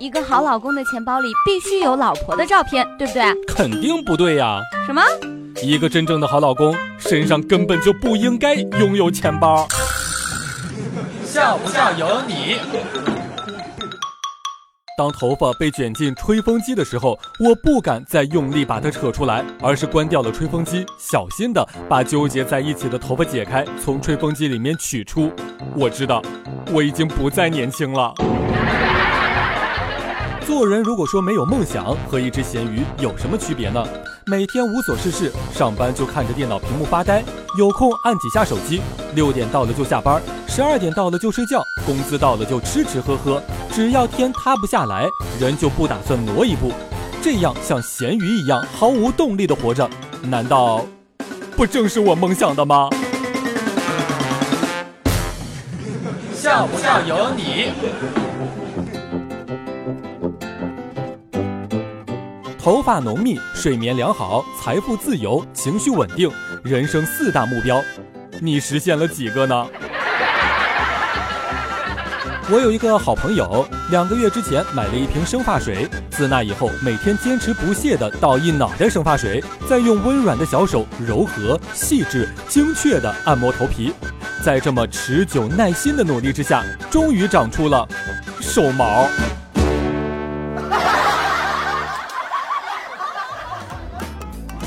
一个好老公的钱包里必须有老婆的照片，对不对？肯定不对呀！什么？一个真正的好老公身上根本就不应该拥有钱包。笑不笑由你。当头发被卷进吹风机的时候，我不敢再用力把它扯出来，而是关掉了吹风机，小心的把纠结在一起的头发解开，从吹风机里面取出。我知道，我已经不再年轻了。做人如果说没有梦想，和一只咸鱼有什么区别呢？每天无所事事，上班就看着电脑屏幕发呆，有空按几下手机，六点到了就下班，十二点到了就睡觉，工资到了就吃吃喝喝。只要天塌不下来，人就不打算挪一步。这样像咸鱼一样毫无动力的活着，难道不正是我梦想的吗？笑不笑由你。头发浓密，睡眠良好，财富自由，情绪稳定，人生四大目标，你实现了几个呢？我有一个好朋友，两个月之前买了一瓶生发水，自那以后每天坚持不懈地倒一脑袋生发水，再用温软的小手柔和、细致、精确地按摩头皮，在这么持久耐心的努力之下，终于长出了手毛。